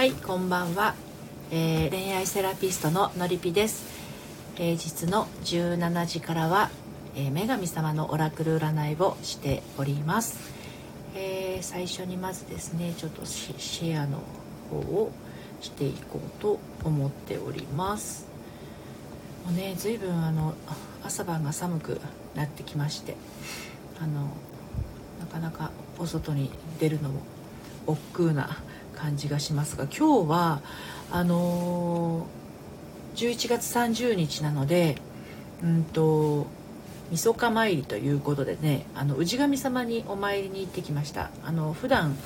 はいこんばんは、えー、恋愛セラピストののりぴです。平日の17時からは、えー、女神様のオラクル占いをしております、えー、最初にまずですねちょっとシェアの方をしていこうと思っております。もうね随分あの朝晩が寒くなってきましてあのなかなかお外に出るのも億劫な感じがしますが今日はあのー、11月30日なのでうんと晦日参りということでねあの氏神様にお参りに行ってきました。あの普段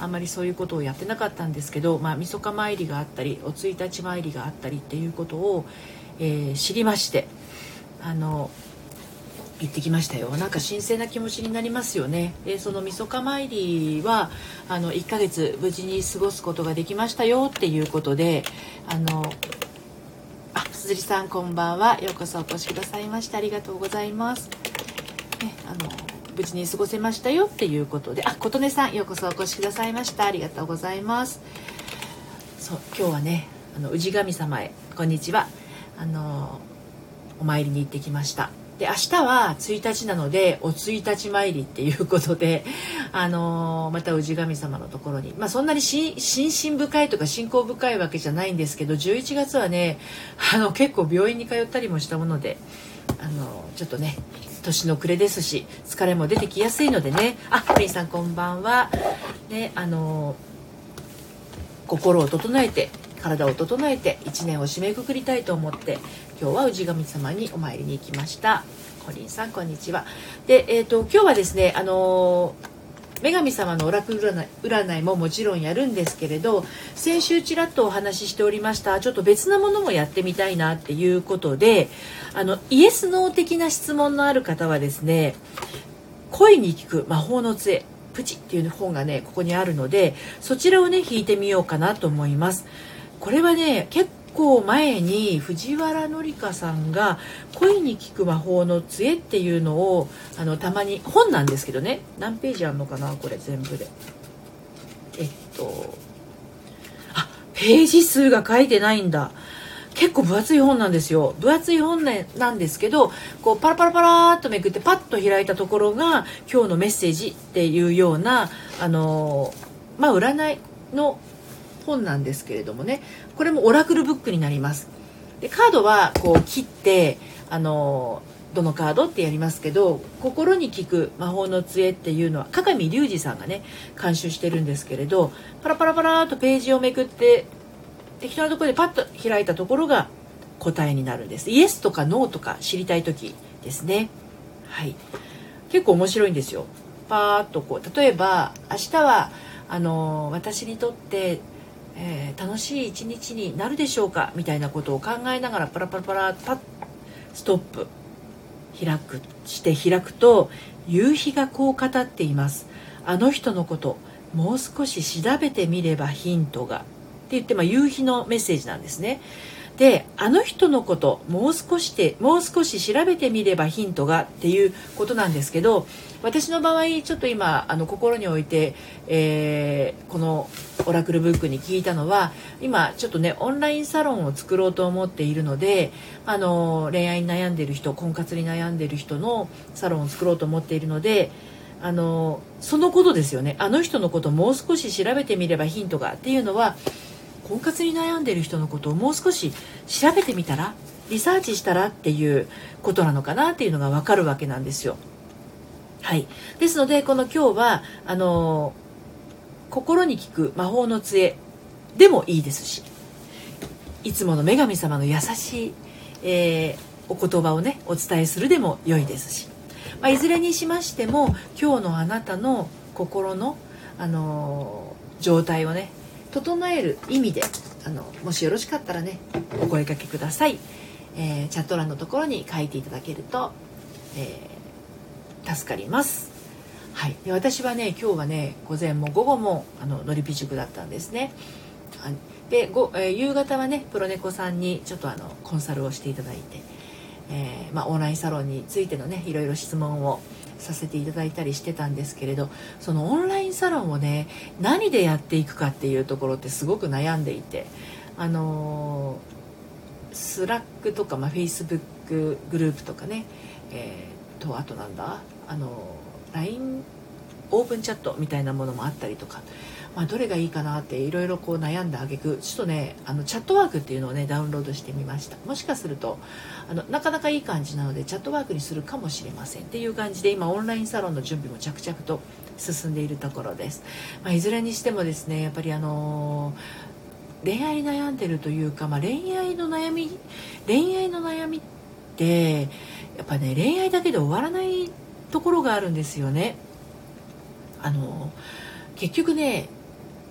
あんまりそういうことをやってなかったんですけど、まあ、晦日参りがあったりお1日参りがあったりっていうことを、えー、知りましてあの行ってきましたよ。なんか神聖な気持ちになりますよね。でその晦日参りはあの1ヶ月無事に過ごすことができましたよっていうことであのあ鈴木さんこんばんは。ようこそお越しくださいましてありがとうございます、ね、あの無事に過ごせましたよっていうことで。あ琴音さんようこそお越しくださいました。ありがとうございます。そう今日はねあの氏神様へこんにちは。あのお参りに行ってきました。で明日は1日なのでお1日参りっていうことで、あのー、また氏神様のところに、まあ、そんなに心身深いとか信仰深いわけじゃないんですけど11月はねあの結構病院に通ったりもしたもので、あのー、ちょっとね年の暮れですし疲れも出てきやすいのでねあプリンさんこんばんは。ねあのー、心を整えて体を整えて1年を締めくくりたいと思って今日は氏神様にお参りに行きました。コリンさんこんにちは。で、えーと、今日はですねあの女神様のオラクル占いももちろんやるんですけれど先週ちらっとお話ししておりましたちょっと別なものもやってみたいなっていうことであのイエス・ノー的な質問のある方はですね恋に聞く魔法の杖プチっていう本がねここにあるのでそちらをね引いてみようかなと思います。これはね結構前に藤原紀香さんが「恋に効く魔法の杖」っていうのをあのたまに本なんですけどね。何ページあるのかなこれ全部で。えっとあページ数が書いてないんだ。結構分厚い本なんですよ。分厚い本なんですけどこうパラパラパラっとめくってパッと開いたところが今日のメッセージっていうようなあのまあ占いの本なんですけれどもね。これもオラクルブックになります。でカードはこう切ってあのどのカードってやりますけど心に効く魔法の杖っていうのは加賀見隆二さんがね監修してるんですけれどパラパラパラとページをめくって適当なところでパッと開いたところが答えになるんです。イエスとかノーとか知りたい時ですね。はい。結構面白いんですよ。パーッとこう例えば明日はあの私にとってえー、楽しい一日になるでしょうかみたいなことを考えながらパラパラパラパッストップ。開くして開くと夕日がこう語っています。あの人のこともう少し調べてみればヒントが。って言って、まあ、夕日のメッセージなんですね。であの人のこともう少しでもう少し調べてみればヒントがっていうことなんですけど私の場合ちょっと今あの心に置いて、えー、このオラクルブックに聞いたのは今ちょっとねオンラインサロンを作ろうと思っているのであの恋愛に悩んでる人婚活に悩んでる人のサロンを作ろうと思っているのであのそのことですよね。あの人のこともう少し調べてみればヒントがっていうのは婚活に悩んでいる人のことをもう少し調べてみたらリサーチしたらっていうことなのかなっていうのが分かるわけなんですよ。はい、ですのでこの今日はあの心に効く魔法の杖でもいいですしいつもの女神様の優しい、えー、お言葉をねお伝えするでも良いですし、まあ、いずれにしましても今日のあなたの心の、あの状態をね整える意味であのもしよろしかったらねお声かけください、えー、チャット欄のところに書いていただけると、えー、助かります。はい、で私はね今日はね午前も午後もあののりぴ塾だったんですね。でご、えー、夕方はねプロネコさんにちょっとあのコンサルをしていただいて、えー、まあ、オンラインサロンについてのねいろいろ質問をさせていただいたりしてたんですけれどそのオンラインサロンをね何でやっていくかっていうところってすごく悩んでいてあの Slack とか、ま、フェイスブックグループとかね、えー、とあとなんだあの LINE オープンチャットみたいなものもあったりとかまあ、どれがいいかなっていろいろこう悩んだ挙句ちょっとねあのチャットワークっていうのをねダウンロードしてみました。もしかするとあのなかなかいい感じなのでチャットワークにするかもしれません。っていう感じで今オンラインサロンの準備も着々と進んでいるところです、まあ、いずれにしてもですねやっぱりあのー、恋愛悩んでるというか、まあ、恋愛の悩み恋愛の悩みってやっぱね恋愛だけで終わらないところがあるんですよね。あの結局ね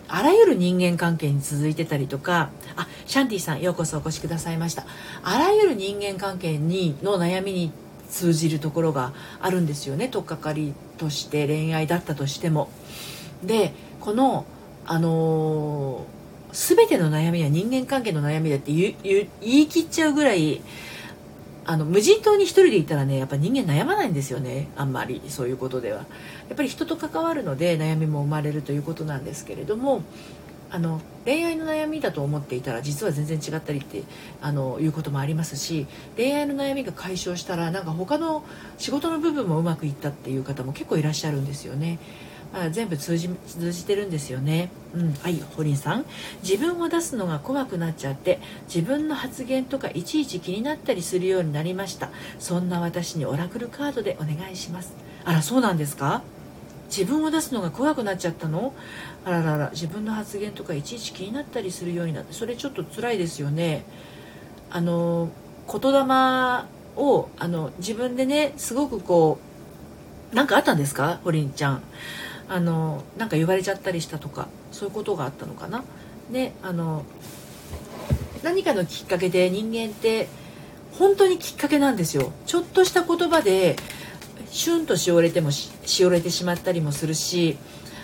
あらゆる人間関係に続いてたりとかあシャンティさんようこそお越しくださいました。あらゆる人間関係にの悩みに通じるところがあるんですよね。取っかかりとして恋愛だったとしても。でこのあのー、全ての悩みは人間関係の悩みだって言い切っちゃうぐらいあの無人島に一人でいたらねやっぱ人間悩まないんですよねあんまりそういうことではやっぱり人と関わるので悩みも生まれるということなんですけれどもあの恋愛の悩みだと思っていたら実は全然違ったりってあのいうこともありますし恋愛の悩みが解消したらなんか他の仕事の部分もうまくいったっていう方も結構いらっしゃるんですよね。あ全部通じ通じてるんですよね。うん、はい、ホリンさん。自分を出すのが怖くなっちゃって、自分の発言とかいちいち気になったりするようになりました。そんな私にオラクルカードでお願いします。あら、そうなんですか？自分を出すのが怖くなっちゃったの？あららら、自分の発言とかいちいち気になったりするようになって、それちょっと辛いですよね。あの、言霊を、あの、自分でね、すごくこう、何かあったんですか？ホリンちゃん。あのなんか言われちゃったりしたとかそういうことがあったのかな？ねあの何かのきっかけで人間って本当にきっかけなんですよ。ちょっとした言葉でシュンとしおれてもしおれてしまったりもするし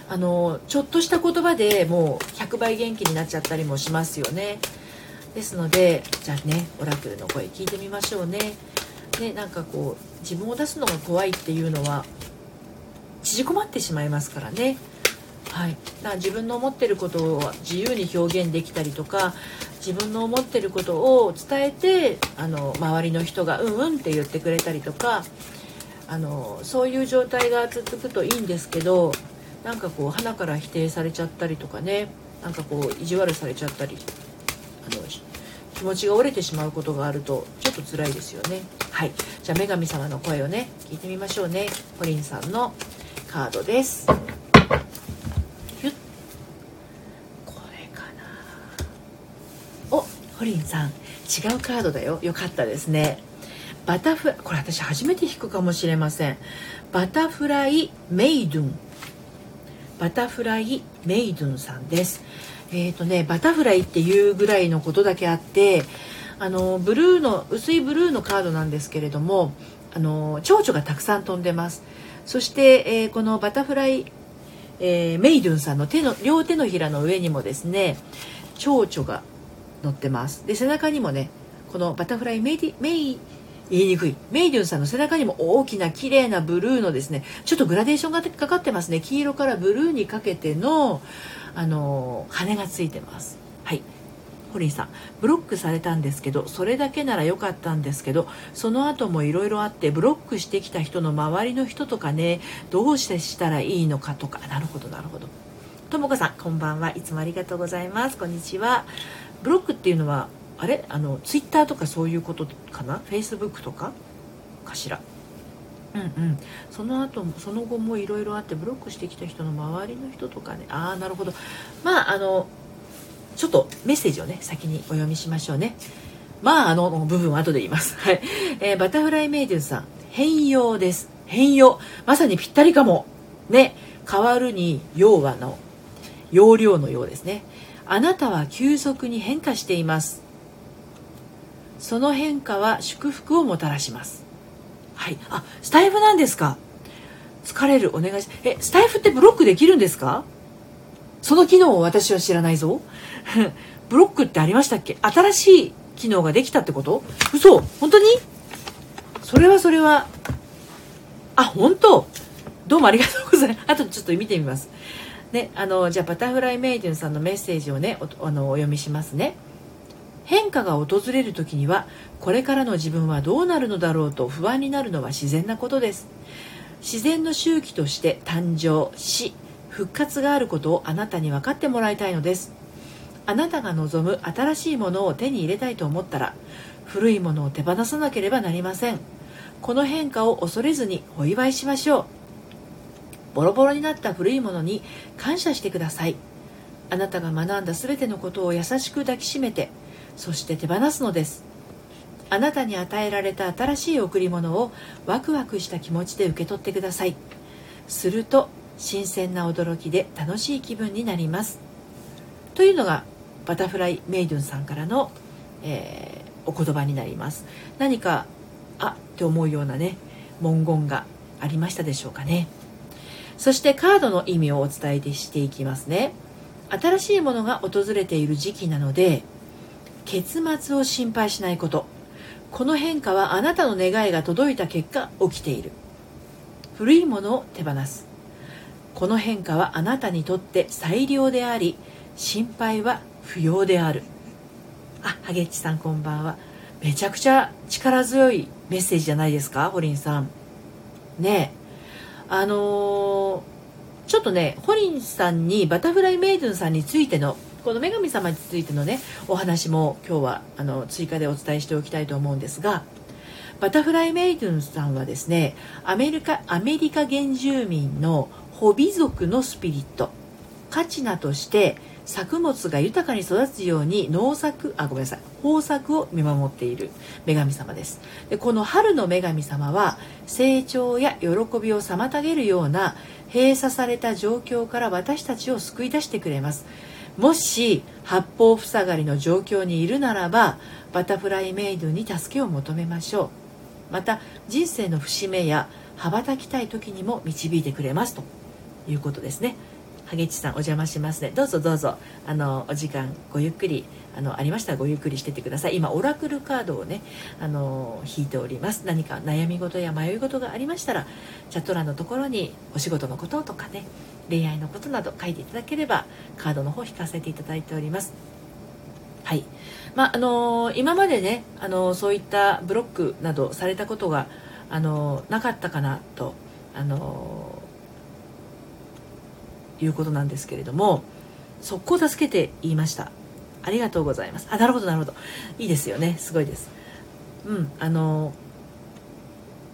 あのちょっとした言葉でもう100倍元気になっちゃったりもしますよね。ですのでじゃあねオラクルの声聞いてみましょうね。ねなんかこう自分を出すのが怖いっていうのは縮こまってしまいますからね。はい、だから自分の思ってることを自由に表現できたりとか自分の思ってることを伝えてあの周りの人が「うんうん」って言ってくれたりとかあのそういう状態が続くといいんですけどなんかこう鼻から否定されちゃったりとかねなんかこう意地悪されちゃったりあの気持ちが折れてしまうことがあるとちょっと辛いですよね。はい。じゃあ女神様の声をね聞いてみましょうね。コリンさんの「カードです。これかな。おホリンさん。違うカードだよ。よかったですね。バタフライこれ私初めて引くかもしれません。バタフライメイドゥン。バタフライメイドゥンさんです。えっ、ー、とねバタフライっていうぐらいのことだけあってあのブルーの薄いブルーのカードなんですけれどもあの蝶々がたくさん飛んでます。そして、えー、このバタフライ、えー、メイドゥンさんの手の両手のひらの上にもですね蝶々が乗ってます。で背中にもねこのバタフライメイディメイ言いにくい。メイデュンさんの背中にも大きな綺麗なブルーのですねちょっとグラデーションがかかってますね。黄色からブルーにかけてのあの羽がついてます。はい。ホリーさんブロックされたんですけどそれだけなら良かったんですけどその後もいろいろあってブロックしてきた人の周りの人とかねどうしてしたらいいのかとか。なるほどなるほど。ともこさんこんばんはいつもありがとうございます。こんにちは。ブロックっていうのはあれ？あのツイッターとかそういうことかな？フェイスブックとか？かしら？うんうん、その後もその後もいろいろあってブロックしてきた人の周りの人とかね。ああなるほど。まああのちょっとメッセージをね先にお読みしましょうね。まああの部分は後で言います。はい、えー、バタフライメイデュンさん変容です。変容。まさにぴったりかも。ね。変わるに要はの容量のようですね。あなたは急速に変化しています。その変化は祝福をもたらします。はい。あスタイフなんですか？疲れる。お願いしえスタイフってブロックできるんですか？その機能を私は知らないぞ。ブロックってありましたっけ？新しい機能ができたってこと？嘘！本当に？それはそれは。あ本当！どうもありがとうございます。あとちょっと見てみます。ねあのじゃあバタフライメイデンさんのメッセージをねおあのお読みしますね。変化が訪れる時にはこれからの自分はどうなるのだろうと不安になるのは自然なことです。自然の周期として誕生死復活があることをあなたに分かってもらいたいのです。あなたが望む新しいものを手に入れたいと思ったら古いものを手放さなければなりません。この変化を恐れずにお祝いしましょう。ボロボロになった古いものに感謝してください。あなたが学んだ全てのことを優しく抱きしめてそして手放すのです。あなたに与えられた新しい贈り物をワクワクした気持ちで受け取ってください。すると新鮮な驚きで楽しい気分になります。というのがバタフライメイドゥンさんからの、えー、お言葉になります。何かあって思うようなね文言がありましたでしょうかね。そしてカードの意味をお伝えしていきますね。新しいものが訪れている時期なので結末を心配しないこと。この変化はあなたの願いが届いた結果起きている。古いものを手放す。この変化はあなたにとって最良であり心配は不要である。あハゲッチさんこんばんは。めちゃくちゃ力強いメッセージじゃないですかホリンさん。ねあのー、ちょっとねホリンさんにバタフライメイドゥンさんについてのこの女神様についてのねお話も今日はあの追加でお伝えしておきたいと思うんですがバタフライメイドゥンさんはですねアメリカアメリカ原住民のホビ族のスピリットカチナとして作物が豊かに育つように農作あごめんなさい豊作を見守っている女神様です。でこの春の女神様は成長や喜びを妨げるような閉鎖された状況から私たちを救い出してくれます。もし八方塞がりの状況にいるならばバタフライメイドに助けを求めましょう。また人生の節目や羽ばたきたい時にも導いてくれますということですね。ハゲチさんお邪魔しますね。どうぞどうぞ。あのお時間ごゆっくりあのありましたらごゆっくりしててください。今オラクルカードをねあの引いております。何か悩み事や迷い事がありましたらチャット欄のところにお仕事のこととかね恋愛のことなど書いていただければカードの方引かせていただいております。はい。まああの、今までね、あの、そういったブロックなどされたことが、あの、なかったかなと、あのいうことなんですけれども速攻助けて言いました。ありがとうございます。あなるほどなるほど。いいですよね。すごいです。うんあの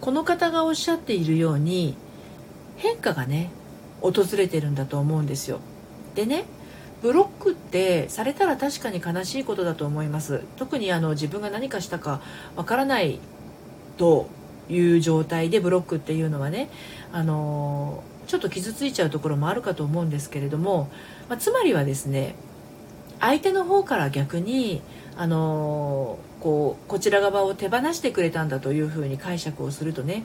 この方がおっしゃっているように変化がね訪れてるんだと思うんですよ。でねブロックってされたら確かに悲しいことだと思います。特にあの自分が何かしたかわからないという状態でブロックっていうのはねあのちょっと傷ついちゃうところもあるかと思うんですけれども、まあ、つまりはですね相手の方から逆にあのこうこちら側を手放してくれたんだというふうに解釈をするとね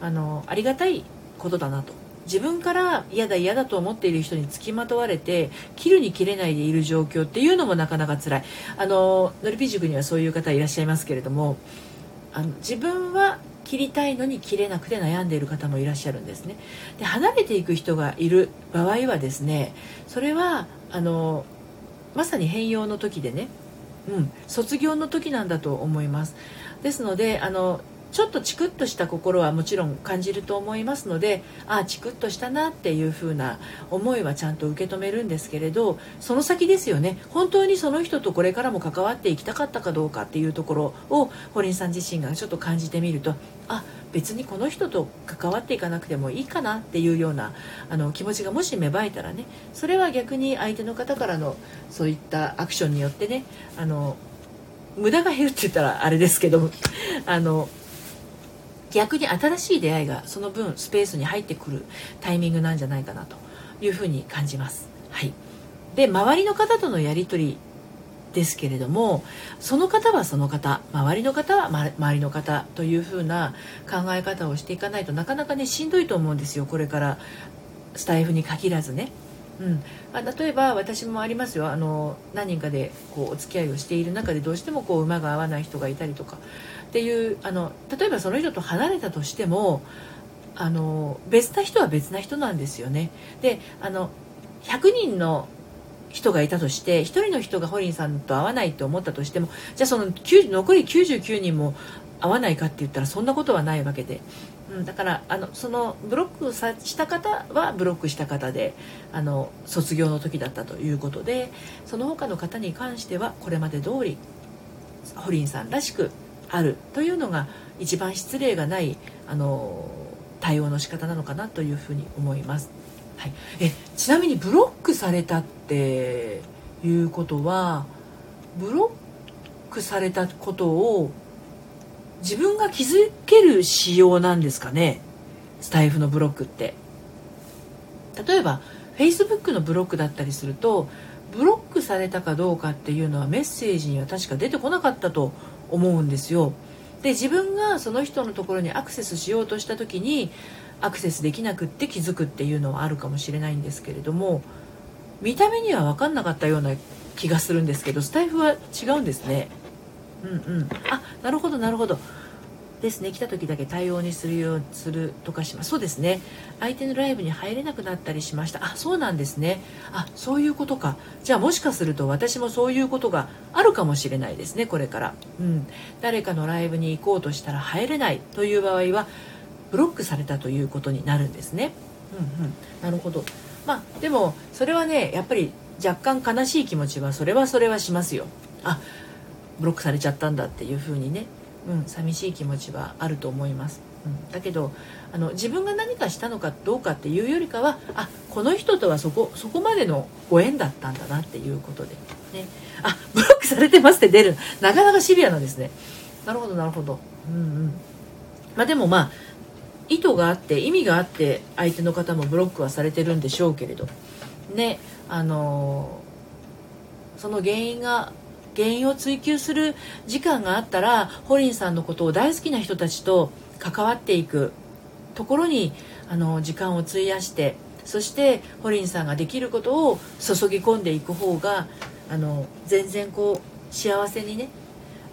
あのありがたいことだなと。自分から嫌だ嫌だと思っている人につきまとわれて切るに切れないでいる状況っていうのもなかなか辛い。あののりぴ塾にはそういう方いらっしゃいますけれどもあの自分は切りたいのに切れなくて悩んでいる方もいらっしゃるんですね。で離れていく人がいる場合はですねそれはあのまさに変容の時でねうん、卒業の時なんだと思います。ですのであのちょっとチクッとした心はもちろん感じると思いますのでああチクッとしたなっていう風な思いはちゃんと受け止めるんですけれどその先ですよね。本当にその人とこれからも関わっていきたかったかどうかっていうところを堀井さん自身がちょっと感じてみるとあ別にこの人と関わっていかなくてもいいかなっていうようなあの気持ちがもし芽生えたらねそれは逆に相手の方からのそういったアクションによってねあの無駄が減るって言ったらあれですけどあの逆に新しい出会いがその分スペースに入ってくるタイミングなんじゃないかなというふうに感じます。はい、で周りの方とのやり取りですけれどもその方はその方周りの方は周りの方というふうな考え方をしていかないとなかなかねしんどいと思うんですよこれからスタイフに限らずね。うん。あ、例えば私もありますよ。あの何人かでこうお付き合いをしている中でどうしてもこう馬が合わない人がいたりとか。っていうあの例えばその人と離れたとしてもあの別な人は別な人なんですよね。であの100人の人がいたとして1人の人がホリンさんと会わないと思ったとしてもじゃあその残り99人も会わないかって言ったらそんなことはないわけで、うん、だからあのそのブロックさした方はブロックした方であの卒業の時だったということでその他の方に関してはこれまで通りホリンさんらしくあるというのが一番失礼がないあの対応の仕方なのかなというふうに思います。はい、えちなみにブロックされたっていうことはブロックされたことを自分が気づける仕様なんですかね？スタイフのブロックって。例えば Facebook のブロックだったりするとブロックされたかどうかっていうのはメッセージには確か出てこなかったと思うんですよ。で自分がその人のところにアクセスしようとした時にアクセスできなくって気づくっていうのはあるかもしれないんですけれども見た目には分かんなかったような気がするんですけどスタイフは違うんですね。うんうん。あなるほどなるほど。ですね。来た時だけ対応にするようするとかします。そうですね。相手のライブに入れなくなったりしました。あそうなんですね。あそういうことか。じゃあもしかすると私もそういうことがあるかもしれないですね。これから。うん。誰かのライブに行こうとしたら入れない。という場合はブロックされたということになるんですね。うんうん。なるほど。まあでもそれはねやっぱり若干悲しい気持ちはそれはそれはしますよ。あブロックされちゃったんだっていうふうにね、うん、寂しい気持ちはあると思います。うん、だけどあの自分が何かしたのかどうかっていうよりかはあこの人とはそこそこまでのご縁だったんだなっていうことで、ね、あブロックされてますって出る。なかなかシビアなんですね。なるほどなるほど。うんうん。まあでもまあ意図があって意味があって相手の方もブロックはされてるんでしょうけれど。ね。あのー、その原因が原因を追求する時間があったらホリンさんのことを大好きな人たちと関わっていくところにあの時間を費やしてそしてホリンさんができることを注ぎ込んでいく方があの全然こう幸せにね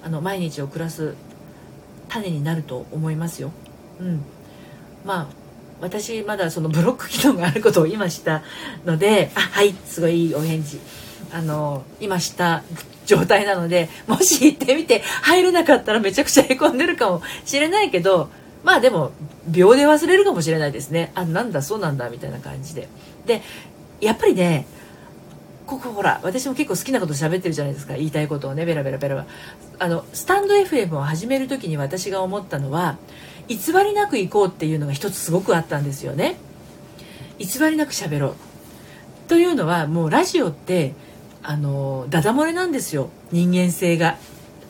あの毎日を暮らす種になると思いますよ。うん、まあ私まだそのブロック機能があることを今知ったのであはいすごいいいお返事あの今知った状態なので もし行ってみて入れなかったらめちゃくちゃへこんでるかもしれないけどまあでも秒で忘れるかもしれないですね。あなんだそうなんだみたいな感じで。でやっぱりねここほら私も結構好きなこと喋ってるじゃないですか。言いたいことをねベラベラベラベラあのスタンド FM を始める時に私が思ったのは偽りなく行こうっていうのが一つすごくあったんですよね。偽りなく喋ろう。というのはもうラジオってあのダダ漏れなんですよ。人間性が。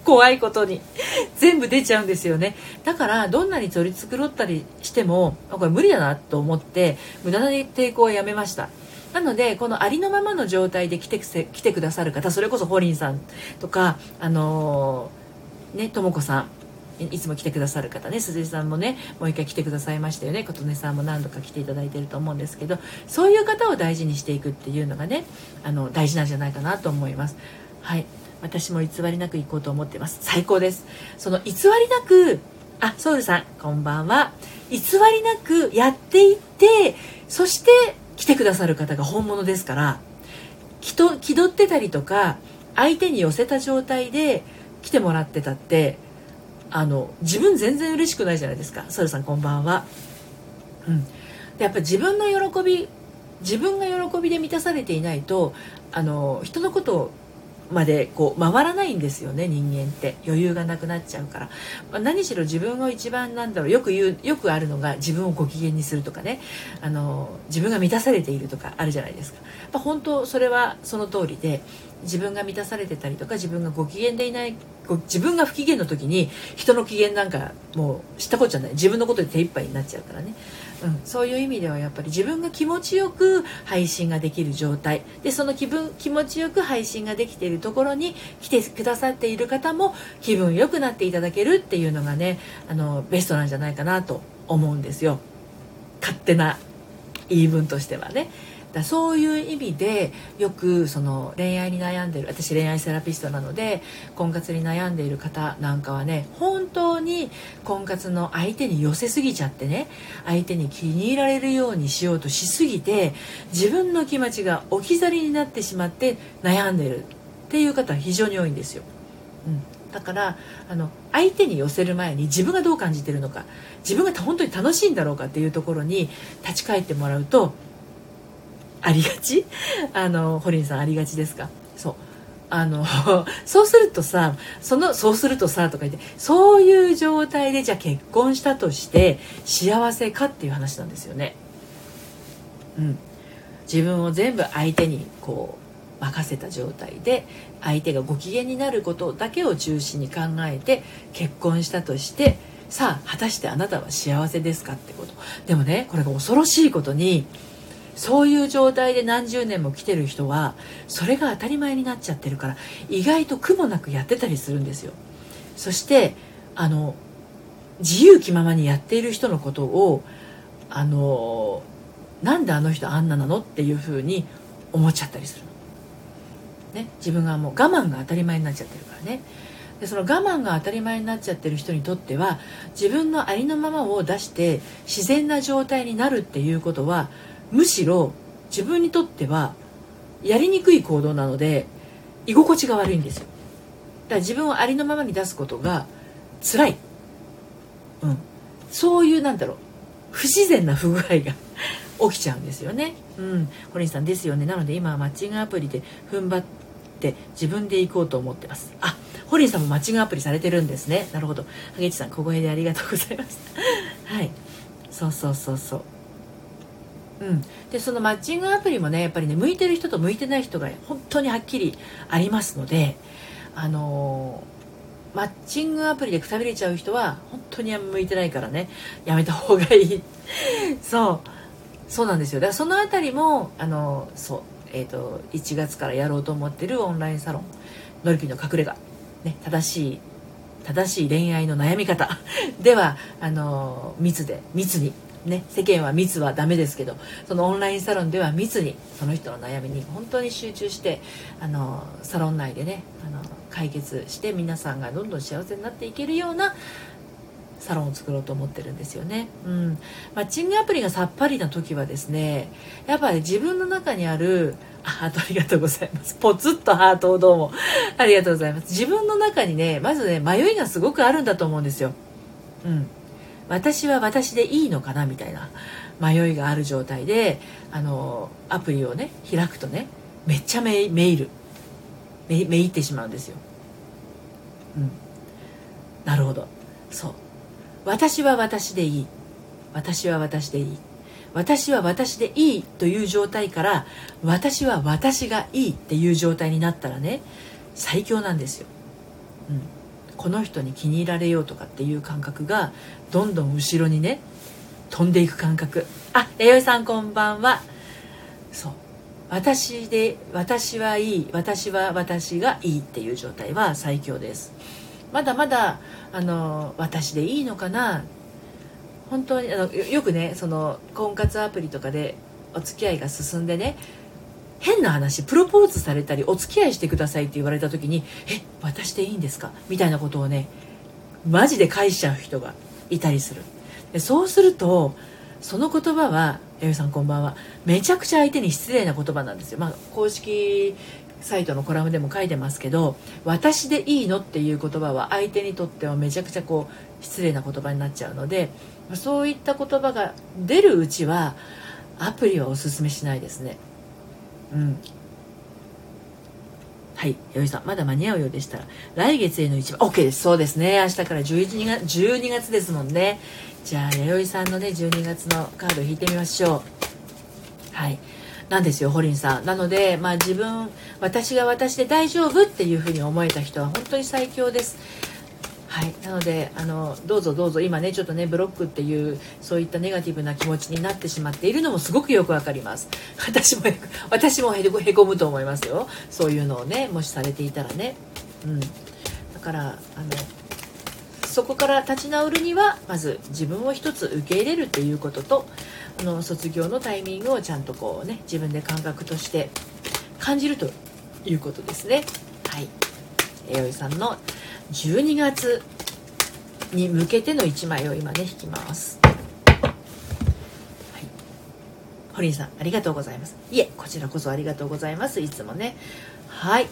怖いことに。全部出ちゃうんですよね。だからどんなに取り繕ったりしてもこれ無理だなと思って無駄な抵抗はやめました。なのでこのありのままの状態で来て来てくださる方それこそホリンさんとかあのー、ねとも子さん。いつも来てくださる方ね。鈴井さんもねもう一回来てくださいましたよね。琴音さんも何度か来ていただいてると思うんですけどそういう方を大事にしていくっていうのがねあの大事なんじゃないかなと思います。はい。私も偽りなく行こうと思ってます。最高です。その偽りなくあソウルさんこんばんは。偽りなくやっていってそして来てくださる方が本物ですから気取ってたりとか相手に寄せた状態で来てもらってたってあの自分全然嬉しくないじゃないですか。ソルさんこんばんは、うん、でやっぱ自分の喜び自分が喜びで満たされていないとあの人のことまでこう回らないんですよね人間って。余裕がなくなっちゃうから、まあ、何しろ自分が一番なんだろうよく言うよくあるのが自分をご機嫌にするとかね。あの自分が満たされているとかあるじゃないですか、ま、本当それはその通りで自分が満たされてたりとか自分がご機嫌でいない自分が不機嫌の時に人の機嫌なんかもう知ったことじゃない。自分のことで手一杯になっちゃうからね、うん、そういう意味ではやっぱり自分が気持ちよく配信ができる状態。でその気分気持ちよく配信ができているところに来てくださっている方も気分良くなっていただけるっていうのがねあのベストなんじゃないかなと思うんですよ。勝手な言い分としてはね。だそういう意味でよくその恋愛に悩んでる私恋愛セラピストなので婚活に悩んでいる方なんかはね本当に婚活の相手に寄せすぎちゃってね相手に気に入られるようにしようとしすぎて自分の気持ちが置き去りになってしまって悩んでるっていう方は非常に多いんですよ。うんだからあの相手に寄せる前に自分がどう感じてるのか自分が本当に楽しいんだろうかっていうところに立ち返ってもらうとありがち？あの堀ンさんありがちですか？そう。あの そうするとさそのそうするとさとか言ってそういう状態でじゃあ結婚したとして幸せかっていう話なんですよね。うん、自分を全部相手にこう任せた状態で相手がご機嫌になることだけを中心に考えて結婚したとしてさあ果たしてあなたは幸せですかってこと。でもねこれが恐ろしいことにそういう状態で何十年も来てる人はそれが当たり前になっちゃってるから意外と苦もなくやってたりするんですよ。そしてあの自由気ままにやっている人のことをあのなんであの人あんななのっていうふうに思っちゃったりする、ね、自分がもう我慢が当たり前になっちゃってるからね。でその我慢が当たり前になっちゃってる人にとっては自分のありのままを出して自然な状態になるっていうことはむしろ自分にとってはやりにくい行動なので居心地が悪いんですよだから自分をありのままに出すことが辛い、うん、そういうなんだろう不自然な不具合が 起きちゃうんですよね。うん、堀さんですよね。なので今はマッチングアプリで踏ん張って自分で行こうと思ってます。あ、堀さんもマッチングアプリされてるんですね。なるほど。萩市さん小声でありがとうございます。はい。そうそうそうそう。うん、でそのマッチングアプリもねやっぱりね向いてる人と向いてない人が本当にはっきりありますのであのー、マッチングアプリでくたびれちゃう人は本当に向いてないからねやめた方がいい。そう。そうなんですよ。だからその辺りもあのそうえーと、1月からやろうと思ってるオンラインサロン「のりぴの隠れ家」ね、正しい正しい恋愛の悩み方 ではあの密で密にね、世間は密はダメですけどそのオンラインサロンでは密にその人の悩みに本当に集中してあのサロン内でねあの解決して皆さんがどんどん幸せになっていけるようなサロンを作ろうと思ってるんですよね。うん。マッチングアプリがさっぱりな時はですね、やっぱり自分の中にある、ハートありがとうございます。ポツッとハートをどうも。ありがとうございます。自分の中にね、まずね、迷いがすごくあるんだと思うんですよ。うん。私は私でいいのかなみたいな迷いがある状態であのアプリをね開くとねめっちゃめめいるめめいってしまうんですよ。うん、なるほど。そう。私は私でいい。私は私でいい。私は私でいいという状態から私は私がいいっていう状態になったらね最強なんですよ。うん。この人に気に入られようとかっていう感覚がどんどん後ろにね飛んでいく感覚。あ弥生さんこんばんは。そう。私で私はいい私は私がいいっていう状態は最強です。まだまだあの私でいいのかな。本当にあのよくねその婚活アプリとかでお付き合いが進んでね変な話プロポーズされたりお付き合いしてくださいって言われた時に「え私でいいんですか?」みたいなことをねマジで返しちゃう人がいたりするでそうするとその言葉は弥生さんこんばんはめちゃくちゃ相手に失礼な言葉なんですよ、まあ、公式サイトのコラムでも書いてますけど「私でいいの?」っていう言葉は相手にとってはめちゃくちゃこう失礼な言葉になっちゃうのでそういった言葉が出るうちはアプリはおすすめしないですね。うん。はいよいさんまだ間に合うようでしたら来月への一番。OK です。そうですね。明日から11月12月ですもんね。じゃあ弥生さんのね12月のカード引いてみましょう。はい。なんですよホリンさん。なのでまあ自分私が私で大丈夫っていうふうに思えた人は本当に最強です。はい。なのであのどうぞどうぞ今ねちょっとねブロックっていうそういったネガティブな気持ちになってしまっているのもすごくよくわかります。私も私もへこむと思いますよ。そういうのをねもしされていたらね。うん。だからあのそこから立ち直るにはまず自分を一つ受け入れるということとあの卒業のタイミングをちゃんとこうね自分で感覚として感じるということですね。はい。弥生さんの12月に向けての1枚を今ね引きます。堀井さんありがとうございます。いえこちらこそありがとうございます。いつもね。はい。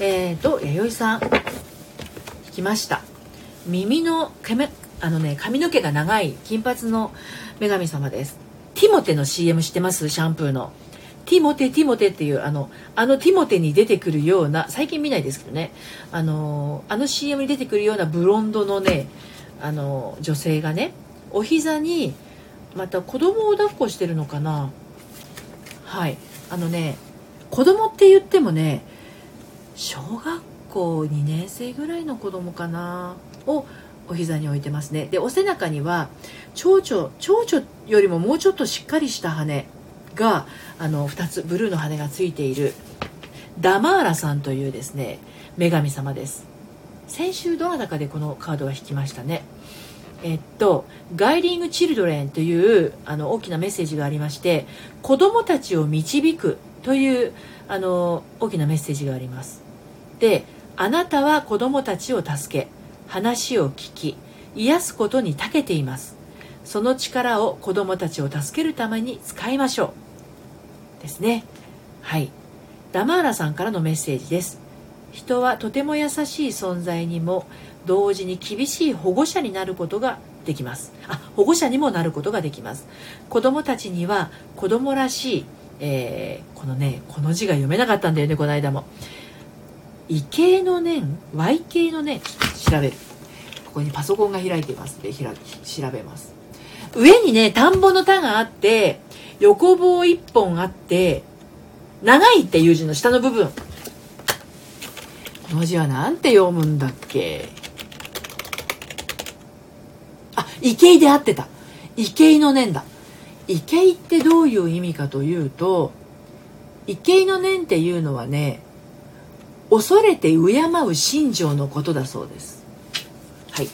えーと弥生さん弾きました。耳のあのね髪の毛が長い金髪の女神様です。ティモテの CM 知ってます？シャンプーの。ティモテティモテっていうあのあのティモテに出てくるような最近見ないですけどね。あのあの CM に出てくるようなブロンドのねあの女性がねお膝にまた子供を抱っこしてるのかな。はい。あのね子供って言ってもね小学校2年生ぐらいの子供かなをお膝に置いてますね。でお背中には蝶々蝶々よりももうちょっとしっかりした羽があの2つブルーの羽がついているダマーラさんというですね女神様です。先週どなたかでこのカードは引きましたね。えっと、ガイリング・チルドレンというあの大きなメッセージがありまして子供たちを導くというあの大きなメッセージがあります。であなたは子供たちを助け話を聞き癒すことに長けています。その力を子供たちを助けるために使いましょう。ですね。はい。ダマーラさんからのメッセージです。人はとても優しい存在にも同時に厳しい保護者になることができます。あ保護者にもなることができます。子供たちには子供らしい、えー、このねこの字が読めなかったんだよねこの間も。異形の念 Y 形の念調べる。ここにパソコンが開いてますで調べます。上にね田んぼの田があって横棒1本あって長いっていう字の下の部分。この字は何て読むんだっけ？あ池井であってた。池井の念だ。池井ってどういう意味かというと池井の念っていうのはね恐れて敬う心情のことだそうです。はい。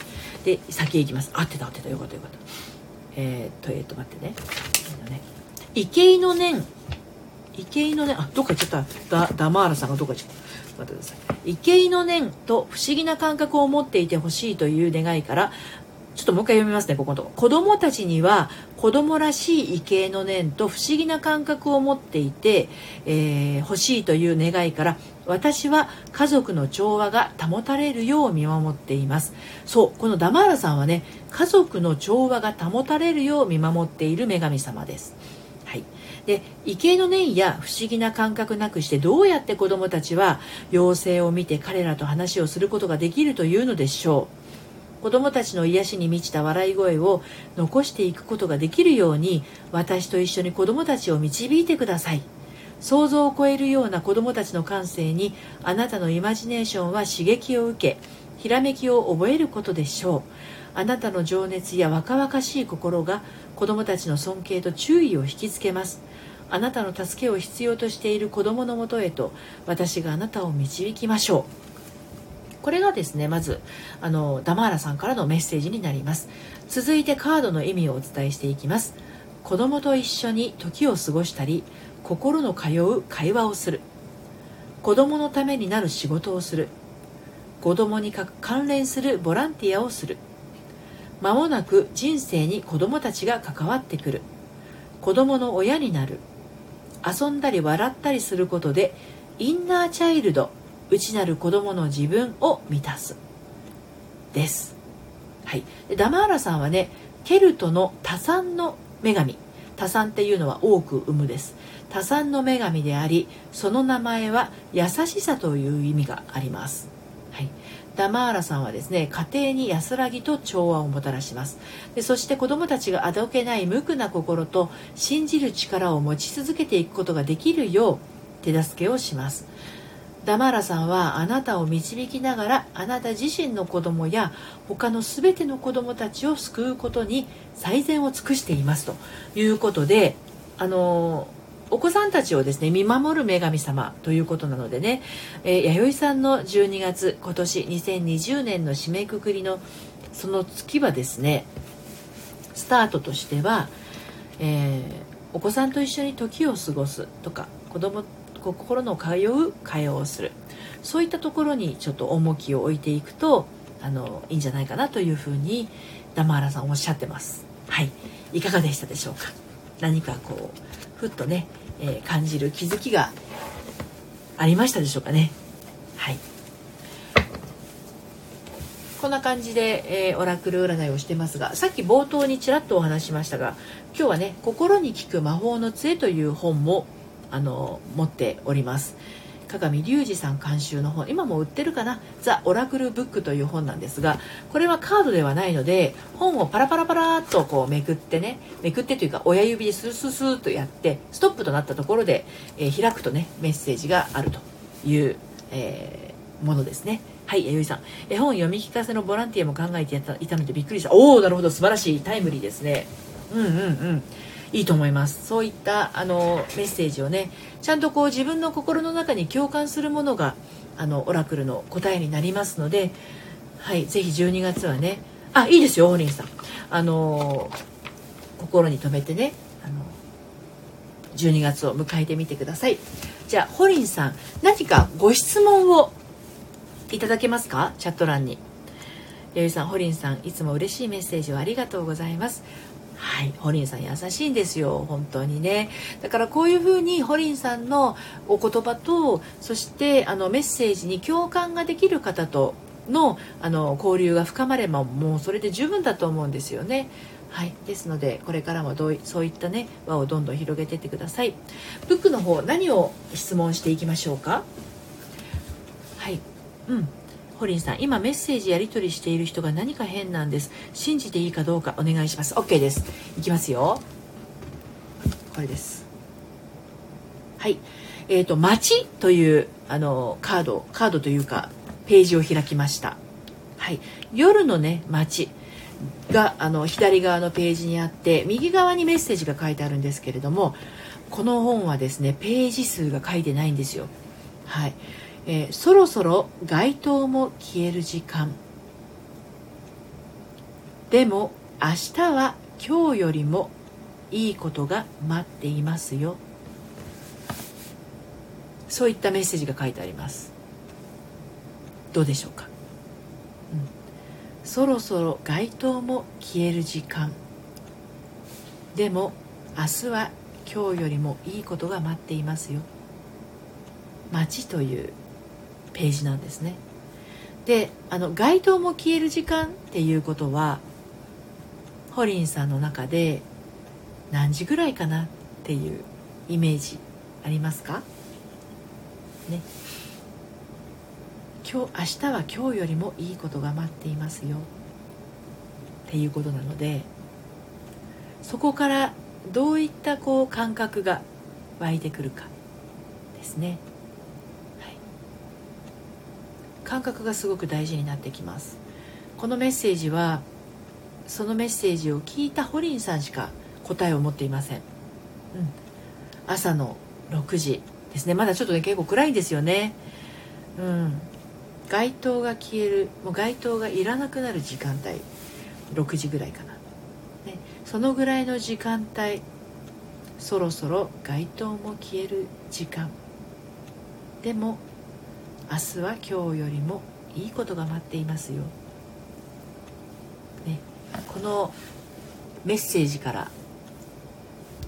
で先へ行きます。合ってた合ってた。よかったよかった。えー、っとえー、っと待ってね。池井の念池井の念あどっか行っちゃった。ダダマーラさんがどっか行っちゃった。待ってください。池井の念と不思議な感覚を持っていてほしいという願いからちょっともう一回読みますね、ここのとこ。子供たちには子供らしい畏敬の念と不思議な感覚を持っていて、えー、欲しいという願いから、私は家族の調和が保たれるよう見守っています。そう、このダマーラさんはね、家族の調和が保たれるよう見守っている女神様です。はい。で畏敬の念や不思議な感覚なくしてどうやって子どもたちは妖精を見て彼らと話をすることができるというのでしょう子供たちの癒しに満ちた笑い声を残していくことができるように私と一緒に子供たちを導いてください。想像を超えるような子供たちの感性にあなたのイマジネーションは刺激を受けひらめきを覚えることでしょう。あなたの情熱や若々しい心が子供たちの尊敬と注意を引きつけます。あなたの助けを必要としている子供のもとへと私があなたを導きましょう。これがですねまずあのダマーラさんからのメッセージになります。続いてカードの意味をお伝えしていきます。子供と一緒に時を過ごしたり心の通う会話をする。子供のためになる仕事をする。子供に関連するボランティアをする。間もなく人生に子供たちが関わってくる。子供の親になる。遊んだり笑ったりすることでインナーチャイルド内なる子供の自分を満たす。です。はい。ダマーラさんはねケルトの多産の女神。多産っていうのは多く産むです。多産の女神でありその名前は優しさという意味があります、はい、ダマーラさんはですね家庭に安らぎと調和をもたらします。でそして子どもたちがあどけない無垢な心と信じる力を持ち続けていくことができるよう手助けをします。ダマーラさんはあなたを導きながらあなた自身の子供や他の全ての子供たちを救うことに最善を尽くしていますということであのお子さんたちをですね見守る女神様ということなのでね、えー、弥生さんの12月今年2020年の締めくくりのその月はですねスタートとしては、えー、お子さんと一緒に時を過ごすとか子供心の通う会話をする。そういったところにちょっと重きを置いていくとあのいいんじゃないかなというふうに生原さんおっしゃってます。はい。いかがでしたでしょうか？何かこうふっとね、えー、感じる気づきがありましたでしょうかね？はい。こんな感じで、えー、オラクル占いをしてますがさっき冒頭にちらっとお話しましたが今日はね「心に効く魔法の杖」という本もあの持っております鏡リュウジさん監修の本今も売ってるかな「ザ・オラクルブック」という本なんですがこれはカードではないので本をパラパラパラっとこうめくってねめくってというか親指でスースースーとやってストップとなったところで、えー、開くとねメッセージがあるという、えー、ものですねはい、えゆいさん。絵本読み聞かせのボランティアも考えていたのでびっくりした。おお、なるほど、素晴らしい。タイムリーですね。うんうんうん。いいと思いますそういったあのメッセージをねちゃんとこう自分の心の中に共感するものがあのオラクルの答えになりますのではいぜひ12月はねあいいですよホリンさんあの心に留めてねあの12月を迎えてみてくださいじゃあホリンさん何かご質問をいただけますか？チャット欄に。よいさん、ホリンさん、いつも嬉しいメッセージをありがとうございます。はい、ホリンさん優しいんですよ本当にねだからこういうふうにホリンさんのお言葉とそしてあのメッセージに共感ができる方とのあの交流が深まればもうそれで十分だと思うんですよね。はい、ですのでこれからもどうそういったね輪をどんどん広げていってください。ブックの方何を質問していきましょうか？はい、うん。ホリンさん、今メッセージやり取りしている人が何か変なんです。信じていいかどうかお願いします。OK です。いきますよ。これです。はい。えっ、ー、と、街という、あの、カード、カードというか、ページを開きました。はい。夜のね、街が、あの、左側のページにあって、右側にメッセージが書いてあるんですけれども、この本はですね、ページ数が書いてないんですよ。はい。えー、そろそろ街灯も消える時間。でも明日は今日よりもいいことが待っていますよ。そういったメッセージが書いてあります。どうでしょうか、うん、そろそろ街灯も消える時間。でも明日は今日よりもいいことが待っていますよ。街というページなんですね。であの街灯も消える時間っていうことはホリンさんの中で何時ぐらいかなっていうイメージありますか？ね。今日明日は今日よりもいいことが待っていますよ。っていうことなのでそこからどういったこう感覚が湧いてくるかですね。感覚がすごく大事になってきます。このメッセージはそのメッセージを聞いたホリンさんしか答えを持っていません、うん、朝の6時ですね。まだちょっとね結構暗いんですよね。うん。街灯が消えるもう街灯がいらなくなる時間帯。6時ぐらいかな、ね、そのぐらいの時間帯そろそろ街灯も消える時間。でも明日は今日よりもいいことが待っていますよ、ね、このメッセージから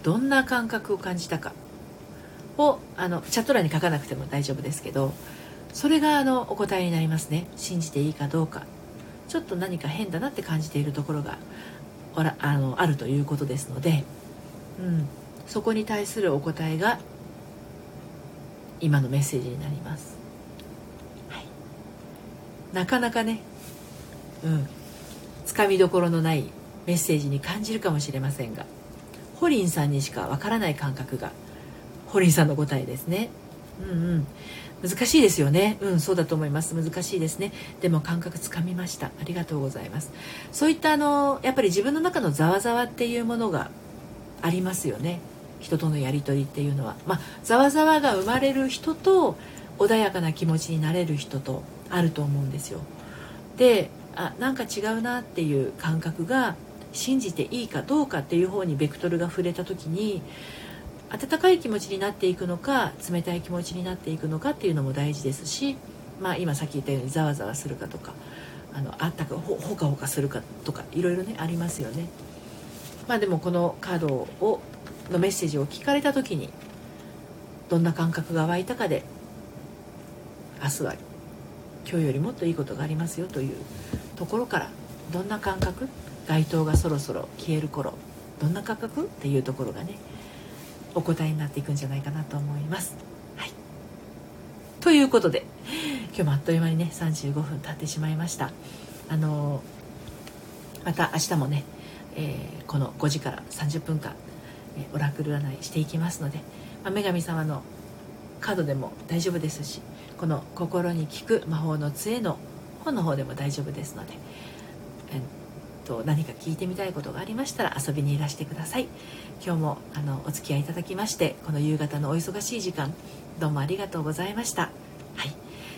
どんな感覚を感じたかをあのチャット欄に書かなくても大丈夫ですけどそれがあのお答えになりますね。信じていいかどうか。ちょっと何か変だなって感じているところがあのあるということですので、うん、そこに対するお答えが今のメッセージになります。なかなかねうんつかみどころのないメッセージに感じるかもしれませんがホリンさんにしかわからない感覚がホリンさんの答えですね。うんうん。難しいですよね。うんそうだと思います。難しいですね。でも感覚つかみました。ありがとうございます。そういったあのやっぱり自分の中のざわざわっていうものがありますよね。人とのやり取りっていうのは。まあざわざわが生まれる人と穏やかな気持ちになれる人とあると思うんですよであなんか違うなっていう感覚が信じていいかどうかっていう方にベクトルが触れた時に温かい気持ちになっていくのか冷たい気持ちになっていくのかっていうのも大事ですし、まあ、今さっき言ったようにざわざわするかとかあのあったかほほかほかするかとかいろいろねありますよね。まあ、でもこのカードをのメッセージを聞かれた時にどんな感覚が湧いたかで明日は今日よりもっといいことがありますよというところからどんな感覚？街灯がそろそろ消える頃どんな感覚？っていうところがねお答えになっていくんじゃないかなと思います。はい、ということで今日もあっという間にね35分経ってしまいました。あのまた明日もね、えー、この5時から30分間、えー、オラクル占いしていきますので、まあ、女神様のカードでも大丈夫ですしこの「心に効く魔法の杖」の本の方でも大丈夫ですので、えー、と何か聞いてみたいことがありましたら遊びにいらしてください今日もあのお付き合いいただきましてこの夕方のお忙しい時間どうもありがとうございましたはい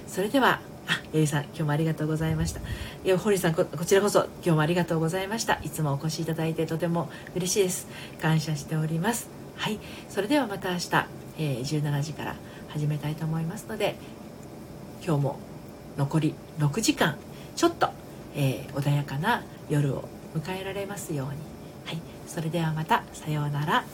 それではあ、エリさん、今日もありがとうございました。いや、堀さんこ、こちらこそ、今日もありがとうございました。いつもお越しいただいて、とても嬉しいです。感謝しております。はい、それではまた明日、えー、17時から始めたいと思いますので、今日も残り6時間、ちょっと、えー、穏やかな夜を迎えられますように。はい、それではまたさようなら。